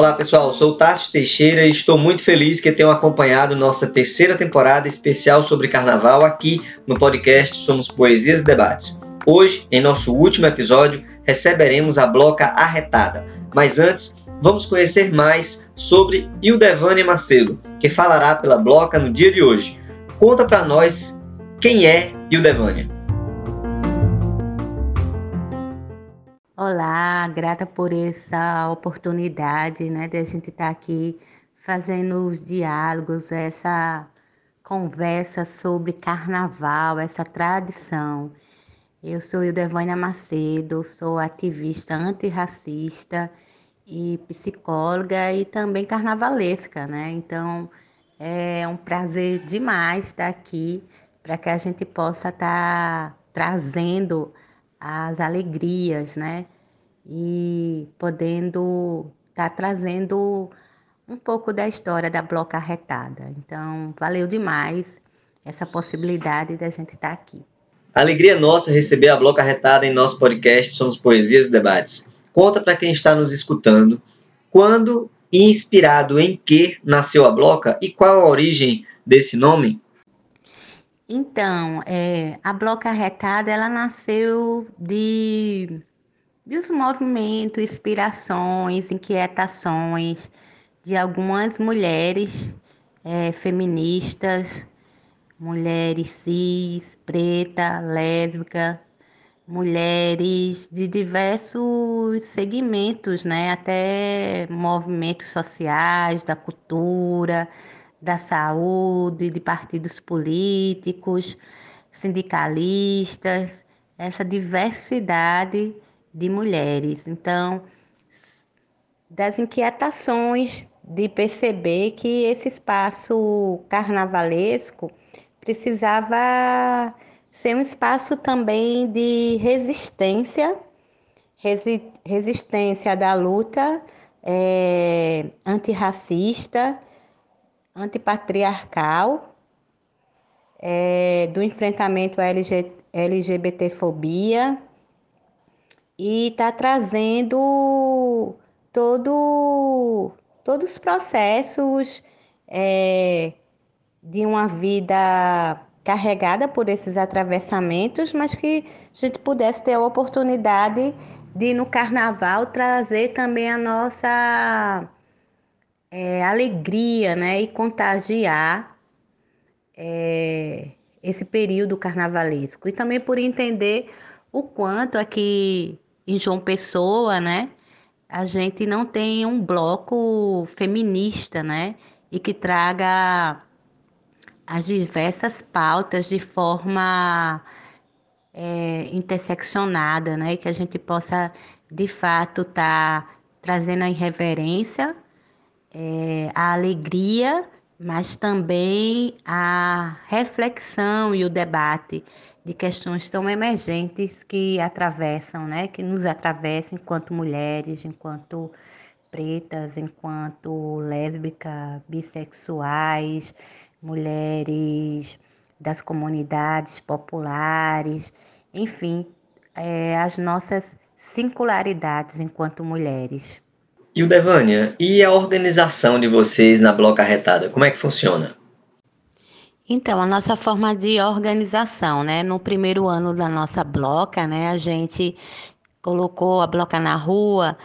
Olá pessoal, sou Tássio Teixeira e estou muito feliz que tenham acompanhado nossa terceira temporada especial sobre carnaval aqui no podcast Somos Poesias e Debates. Hoje, em nosso último episódio, receberemos a bloca Arretada. Mas antes, vamos conhecer mais sobre Ildevânia Macedo, que falará pela bloca no dia de hoje. Conta para nós quem é Ildevânia. Olá, grata por essa oportunidade, né, de a gente estar tá aqui fazendo os diálogos, essa conversa sobre carnaval, essa tradição. Eu sou Ildevânia Macedo, sou ativista antirracista e psicóloga e também carnavalesca, né? Então é um prazer demais estar aqui para que a gente possa estar tá trazendo as alegrias, né? E podendo estar tá trazendo um pouco da história da Bloca Arretada. Então, valeu demais essa possibilidade da gente estar tá aqui. Alegria nossa receber a Bloca Arretada em nosso podcast Somos Poesias e Debates. Conta para quem está nos escutando quando e inspirado em que nasceu a Bloca e qual a origem desse nome? Então, é, a Bloca Arretada, ela nasceu de, de os movimentos, inspirações, inquietações de algumas mulheres é, feministas, mulheres cis, preta, lésbica, mulheres de diversos segmentos, né? até movimentos sociais, da cultura, da saúde, de partidos políticos, sindicalistas, essa diversidade de mulheres. Então, das inquietações de perceber que esse espaço carnavalesco precisava ser um espaço também de resistência, resi resistência da luta é, antirracista antipatriarcal, é, do enfrentamento à LG, LGBTfobia e está trazendo todo, todos os processos é, de uma vida carregada por esses atravessamentos, mas que a gente pudesse ter a oportunidade de no carnaval trazer também a nossa é, alegria né, e contagiar é, esse período carnavalesco. E também por entender o quanto aqui em João Pessoa, né, a gente não tem um bloco feminista, né, e que traga as diversas pautas de forma é, interseccionada, né, e que a gente possa de fato estar tá trazendo a irreverência é, a alegria, mas também a reflexão e o debate de questões tão emergentes que atravessam, né, que nos atravessam enquanto mulheres, enquanto pretas, enquanto lésbicas, bissexuais, mulheres das comunidades populares, enfim, é, as nossas singularidades enquanto mulheres. E o Devânia, e a organização de vocês na Bloca Arretada, como é que funciona? Então, a nossa forma de organização, né? No primeiro ano da nossa bloca, né? A gente colocou a bloca na rua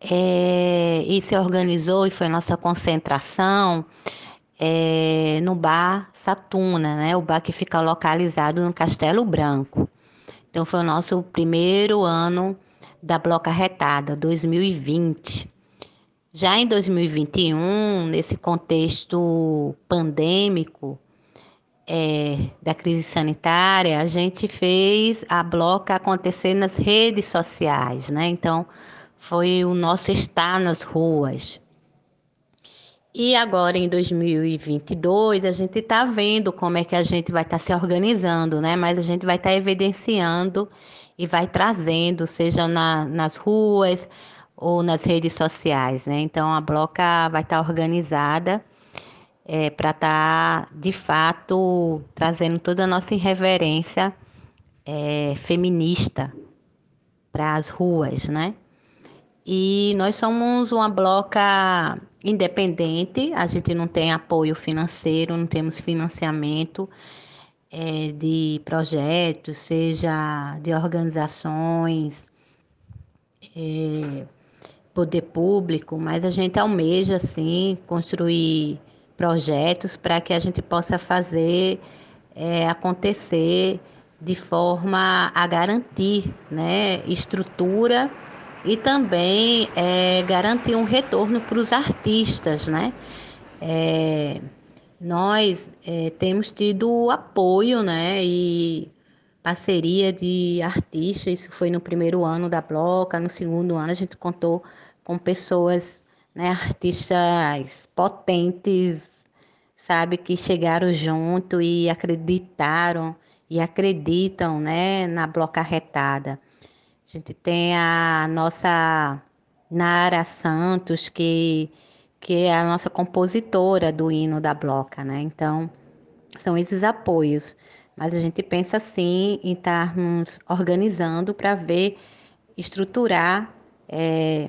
é, e se organizou e foi nossa concentração é, no bar Satuna, né? O bar que fica localizado no Castelo Branco. Então, foi o nosso primeiro ano da bloca retada, 2020. Já em 2021, nesse contexto pandêmico é, da crise sanitária, a gente fez a bloca acontecer nas redes sociais, né? Então, foi o nosso estar nas ruas. E agora em 2022 a gente está vendo como é que a gente vai estar tá se organizando, né? Mas a gente vai estar tá evidenciando e vai trazendo, seja na, nas ruas, ou nas redes sociais, né? Então a bloca vai estar organizada é, para estar tá, de fato trazendo toda a nossa irreverência é, feminista para as ruas, né? E nós somos uma bloca independente, a gente não tem apoio financeiro, não temos financiamento é, de projetos, seja de organizações, é, poder público, mas a gente almeja, sim, construir projetos para que a gente possa fazer é, acontecer de forma a garantir né, estrutura e também é, garantir um retorno para os artistas, né? É, nós é, temos tido apoio, né, e parceria de artistas, isso foi no primeiro ano da Bloca, no segundo ano a gente contou com pessoas, né, artistas potentes, sabe, que chegaram junto e acreditaram e acreditam, né, na Bloca Retada. A gente tem a nossa Nara Santos, que, que é a nossa compositora do hino da Bloca, né? Então, são esses apoios. Mas a gente pensa sim em estarmos organizando para ver, estruturar é,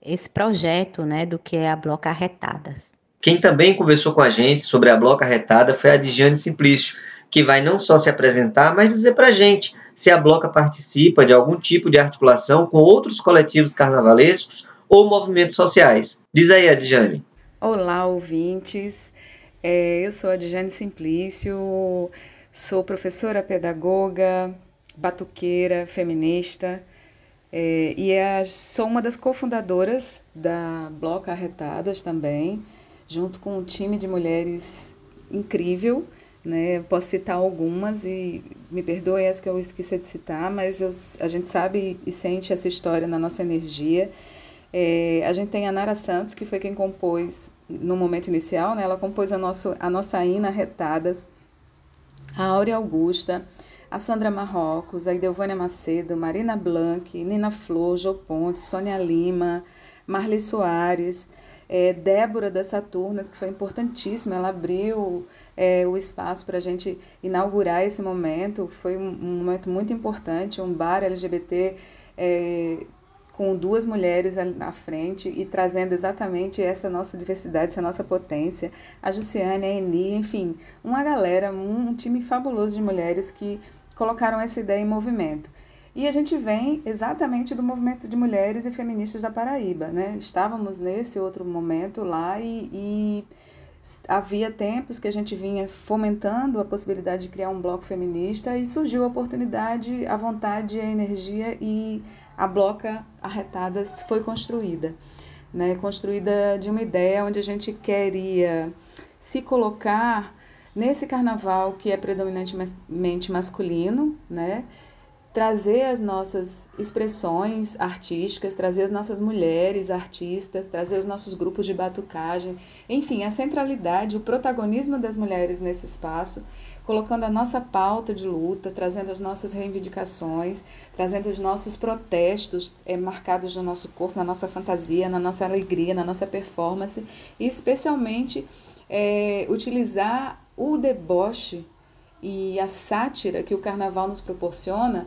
esse projeto né, do que é a Bloca Arretadas. Quem também conversou com a gente sobre a Bloca Arretada foi a Dijane Simplício, que vai não só se apresentar, mas dizer para a gente se a Bloca participa de algum tipo de articulação com outros coletivos carnavalescos ou movimentos sociais. Diz aí, Adjane. Olá, ouvintes. É, eu sou a Adjane Simplício, sou professora pedagoga, batuqueira, feminista é, e é, sou uma das cofundadoras da Bloca Arretadas também, junto com um time de mulheres incrível né? Posso citar algumas e me perdoem as que eu esqueci de citar, mas eu, a gente sabe e sente essa história na nossa energia. É, a gente tem a Nara Santos, que foi quem compôs no momento inicial, né? ela compôs a, nosso, a nossa Ina Retadas, a Áurea Augusta, a Sandra Marrocos, a Idelvânia Macedo, Marina Blanc, Nina Flor, Jô Ponte, Sônia Lima, Marli Soares, é, Débora das Saturnas, que foi importantíssima, ela abriu é, o espaço para a gente inaugurar esse momento. Foi um, um, momento muito importante, um bar LGBT é, com duas mulheres na frente e trazendo exatamente essa nossa diversidade, essa nossa potência. A Jussiane, a Eni, enfim, uma galera, um time fabuloso de mulheres que colocaram essa ideia em movimento. E a gente vem exatamente do movimento de mulheres e feministas da Paraíba, né? Estávamos nesse outro momento lá e, e havia tempos que a gente vinha fomentando a possibilidade de criar um bloco feminista e surgiu a oportunidade, a vontade, a energia e a bloca Arretadas foi construída. Né? Construída de uma ideia onde a gente queria se colocar nesse carnaval que é predominantemente masculino, né? Trazer as nossas expressões artísticas, trazer as nossas mulheres artistas, trazer os nossos grupos de batucagem, enfim, a centralidade, o protagonismo das mulheres nesse espaço, colocando a nossa pauta de luta, trazendo as nossas reivindicações, trazendo os nossos protestos é, marcados no nosso corpo, na nossa fantasia, na nossa alegria, na nossa performance, e especialmente é, utilizar o deboche e a sátira que o carnaval nos proporciona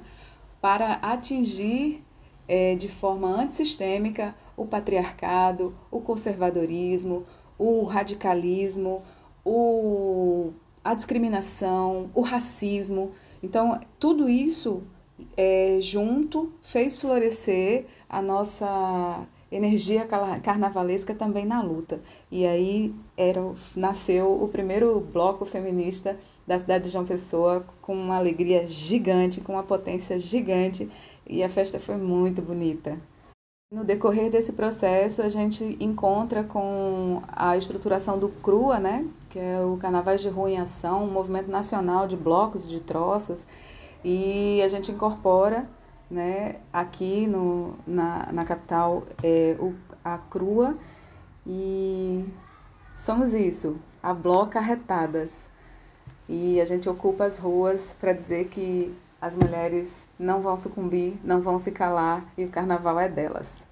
para atingir é, de forma antissistêmica o patriarcado, o conservadorismo, o radicalismo, o, a discriminação, o racismo. Então, tudo isso é, junto fez florescer a nossa energia carnavalesca também na luta. E aí era, nasceu o primeiro bloco feminista da cidade de João Pessoa com uma alegria gigante, com uma potência gigante, e a festa foi muito bonita. No decorrer desse processo, a gente encontra com a estruturação do CRUA, né, que é o Carnavais de Rua em Ação, um movimento nacional de blocos de troças, e a gente incorpora né, aqui no, na, na capital é, o, a CRUA, e somos isso, a Bloca Arretadas. E a gente ocupa as ruas para dizer que as mulheres não vão sucumbir, não vão se calar e o carnaval é delas.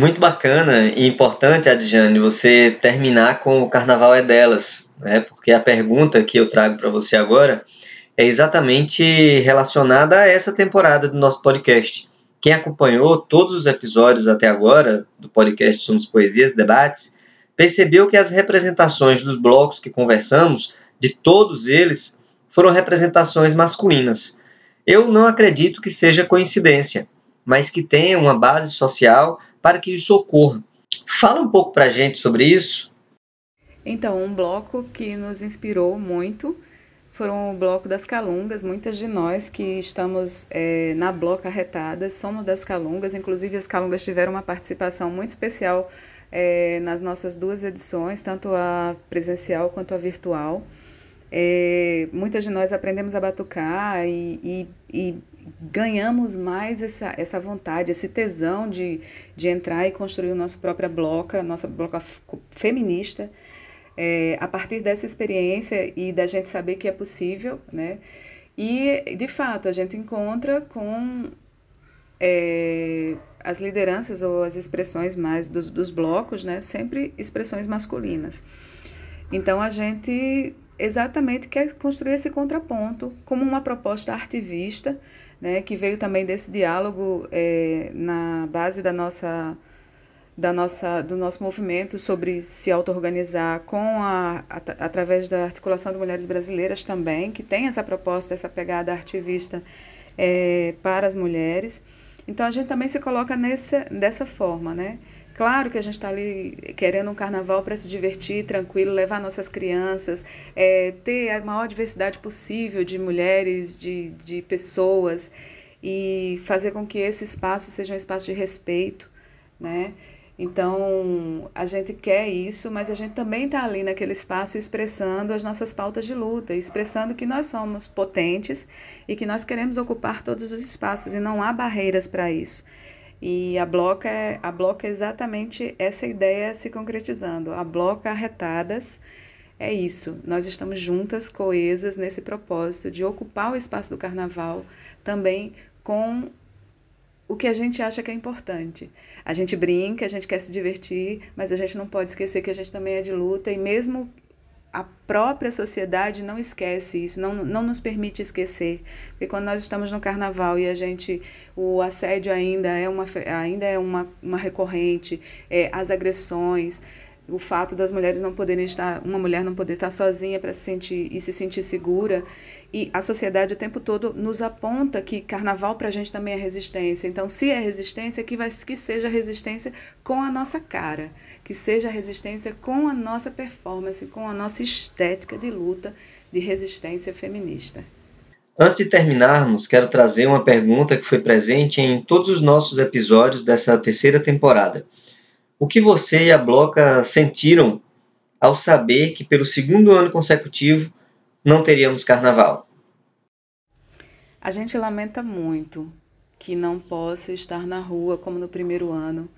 Muito bacana e importante, Adjane, você terminar com o carnaval é delas, né? porque a pergunta que eu trago para você agora é exatamente relacionada a essa temporada do nosso podcast. Quem acompanhou todos os episódios até agora do podcast Somos Poesias Debates percebeu que as representações dos blocos que conversamos, de todos eles, foram representações masculinas. Eu não acredito que seja coincidência, mas que tenha uma base social para que isso ocorra. Fala um pouco para a gente sobre isso. Então, um bloco que nos inspirou muito foram o bloco das Calungas. Muitas de nós que estamos é, na Bloca Arretadas somos das Calungas. Inclusive, as Calungas tiveram uma participação muito especial é, nas nossas duas edições, tanto a presencial quanto a virtual. É, muitas de nós aprendemos a batucar e, e, e, ganhamos mais essa, essa vontade, esse tesão de, de entrar e construir o nosso própria bloca, nossa bloca feminista é, a partir dessa experiência e da gente saber que é possível, né? E, de fato, a gente encontra com é, as lideranças ou as expressões mais dos, dos blocos, né? Sempre expressões masculinas. Então, a gente exatamente quer construir esse contraponto como uma proposta artivista, né? Que veio também desse diálogo é, na base da nossa da nossa, do nosso movimento sobre se auto-organizar com a, a, através da articulação de mulheres brasileiras também, que tem essa proposta, essa pegada ativista é, para as mulheres. Então a gente também se coloca nesse, dessa forma, né? Claro que a gente está ali querendo um carnaval para se divertir, tranquilo, levar nossas crianças, é, ter a maior diversidade possível de mulheres, de, de pessoas e fazer com que esse espaço seja um espaço de respeito, né? Então, a gente quer isso, mas a gente também está ali naquele espaço expressando as nossas pautas de luta, expressando que nós somos potentes e que nós queremos ocupar todos os espaços e não há barreiras para isso. E a Bloca é, a Bloca é exatamente essa ideia se concretizando. A Bloca Arretadas é isso. Nós estamos juntas, coesas nesse propósito de ocupar o espaço do carnaval também com o que a gente acha que é importante. A gente brinca, a gente quer se divertir, mas a gente não pode esquecer que a gente também é de luta e mesmo a própria sociedade não esquece isso, não, não nos permite esquecer. Porque quando nós estamos no carnaval e a gente, o assédio ainda é uma, ainda é uma, uma recorrente, é, as agressões, o fato das mulheres não poderem estar, uma mulher não poder estar sozinha para se sentir e se sentir segura, e a sociedade o tempo todo nos aponta que carnaval para a gente também é resistência. Então, se é resistência, que, vai, que seja resistência com a nossa cara, que seja resistência com a nossa performance, com a nossa estética de luta de resistência feminista. Antes de terminarmos, quero trazer uma pergunta que foi presente em todos os nossos episódios dessa terceira temporada. O que você e a Bloca sentiram ao saber que, pelo segundo ano consecutivo, não teríamos carnaval. A gente lamenta muito que não possa estar na rua como no primeiro ano,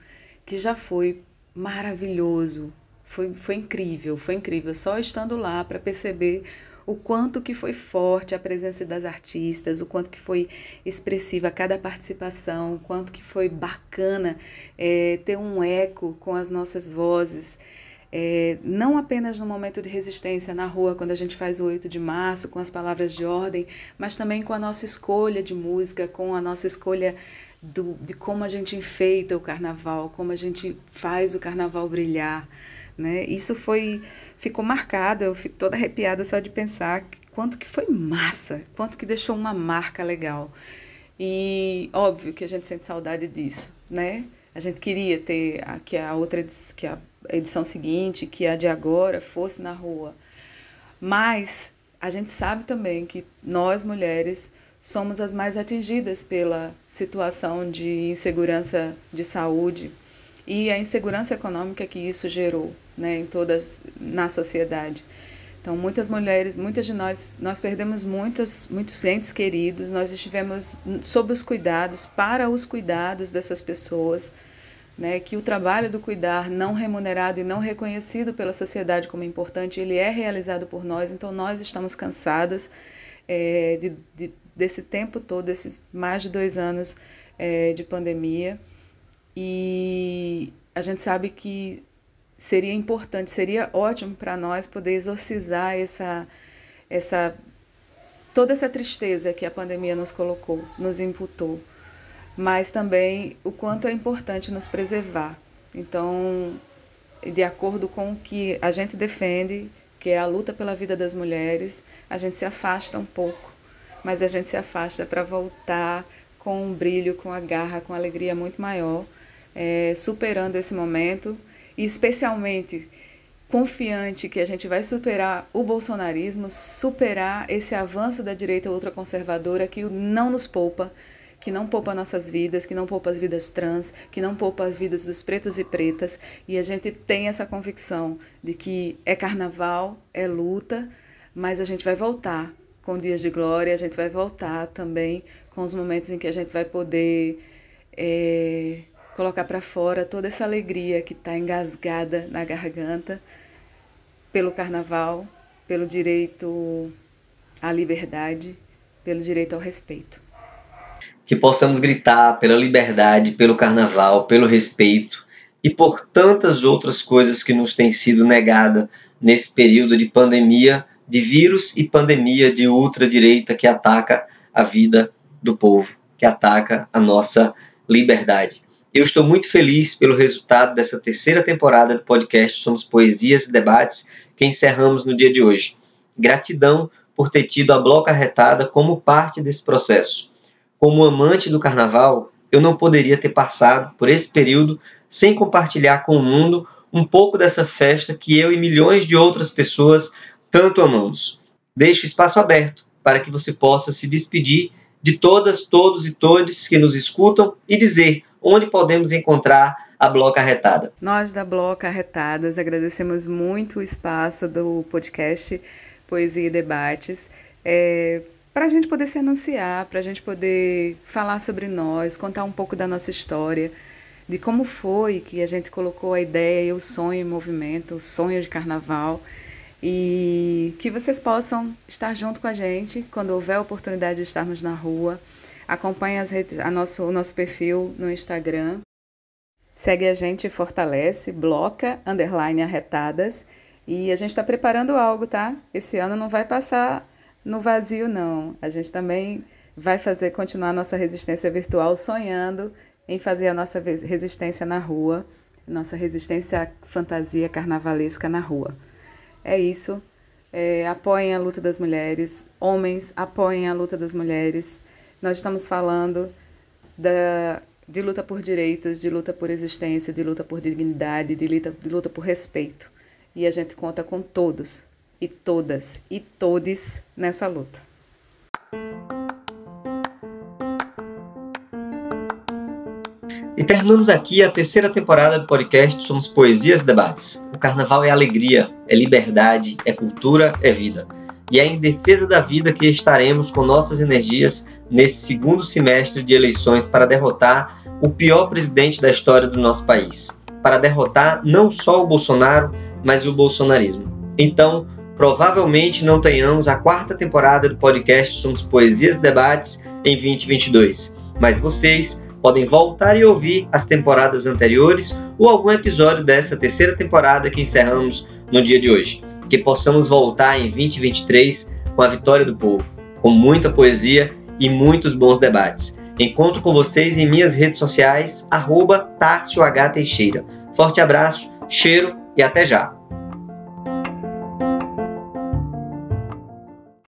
que já foi maravilhoso, foi, foi incrível, foi incrível. Só estando lá para perceber o quanto que foi forte a presença das artistas, o quanto que foi expressiva cada participação, o quanto que foi bacana é, ter um eco com as nossas vozes é, não apenas no momento de resistência na rua, quando a gente faz o 8 de março, com as palavras de ordem, mas também com a nossa escolha de música, com a nossa escolha do, de como a gente enfeita o carnaval, como a gente faz o carnaval brilhar. Né? Isso foi ficou marcado, eu fico toda arrepiada só de pensar quanto que foi massa, quanto que deixou uma marca legal. E óbvio que a gente sente saudade disso, né? A gente queria ter a, que a outra que a edição seguinte, que a de agora fosse na rua. Mas a gente sabe também que nós mulheres somos as mais atingidas pela situação de insegurança de saúde e a insegurança econômica que isso gerou, né, em todas na sociedade. Então, muitas mulheres, muitas de nós, nós perdemos muitos, muitos entes queridos, nós estivemos sob os cuidados, para os cuidados dessas pessoas, né, que o trabalho do cuidar não remunerado e não reconhecido pela sociedade como importante, ele é realizado por nós, então nós estamos cansadas é, de, de, desse tempo todo, esses mais de dois anos é, de pandemia, e a gente sabe que seria importante, seria ótimo para nós poder exorcizar essa, essa toda essa tristeza que a pandemia nos colocou, nos imputou. mas também o quanto é importante nos preservar. Então, de acordo com o que a gente defende, que é a luta pela vida das mulheres, a gente se afasta um pouco, mas a gente se afasta para voltar com um brilho, com a garra, com alegria muito maior, é, superando esse momento e especialmente confiante que a gente vai superar o bolsonarismo, superar esse avanço da direita ultraconservadora que não nos poupa, que não poupa nossas vidas, que não poupa as vidas trans, que não poupa as vidas dos pretos e pretas, e a gente tem essa convicção de que é carnaval, é luta, mas a gente vai voltar com dias de glória, a gente vai voltar também com os momentos em que a gente vai poder é, colocar para fora toda essa alegria que está engasgada na garganta pelo carnaval, pelo direito à liberdade, pelo direito ao respeito. Que possamos gritar pela liberdade, pelo carnaval, pelo respeito e por tantas outras coisas que nos têm sido negada nesse período de pandemia, de vírus e pandemia de ultradireita que ataca a vida do povo, que ataca a nossa liberdade. Eu estou muito feliz pelo resultado dessa terceira temporada do podcast Somos Poesias e Debates, que encerramos no dia de hoje. Gratidão por ter tido a Bloca Arretada como parte desse processo. Como amante do carnaval, eu não poderia ter passado por esse período sem compartilhar com o mundo um pouco dessa festa que eu e milhões de outras pessoas tanto amamos. Deixo espaço aberto para que você possa se despedir de todas, todos e todes que nos escutam e dizer onde podemos encontrar a Bloca Arretada. Nós da Bloca Arretadas agradecemos muito o espaço do podcast Poesia e Debates. É, para a gente poder se anunciar, para a gente poder falar sobre nós, contar um pouco da nossa história, de como foi que a gente colocou a ideia e o sonho em movimento, o sonho de carnaval, e que vocês possam estar junto com a gente quando houver oportunidade de estarmos na rua. Acompanhe as redes, a nosso, o nosso perfil no Instagram. Segue a gente e fortalece, bloca, underline arretadas. E a gente está preparando algo, tá? Esse ano não vai passar no vazio, não. A gente também vai fazer continuar nossa resistência virtual, sonhando em fazer a nossa resistência na rua, nossa resistência fantasia carnavalesca na rua. É isso. É, apoiem a luta das mulheres. Homens, apoiem a luta das mulheres. Nós estamos falando da, de luta por direitos, de luta por existência, de luta por dignidade, de luta, de luta por respeito. E a gente conta com todos e todas e todes nessa luta. E terminamos aqui a terceira temporada do podcast Somos Poesias e Debates. O carnaval é alegria, é liberdade, é cultura, é vida. E é em defesa da vida que estaremos com nossas energias nesse segundo semestre de eleições para derrotar o pior presidente da história do nosso país. Para derrotar não só o Bolsonaro, mas o bolsonarismo. Então, provavelmente não tenhamos a quarta temporada do podcast Somos Poesias e Debates em 2022. Mas vocês podem voltar e ouvir as temporadas anteriores ou algum episódio dessa terceira temporada que encerramos no dia de hoje. Que possamos voltar em 2023 com a vitória do povo, com muita poesia e muitos bons debates. Encontro com vocês em minhas redes sociais, arroba. Forte abraço, cheiro e até já!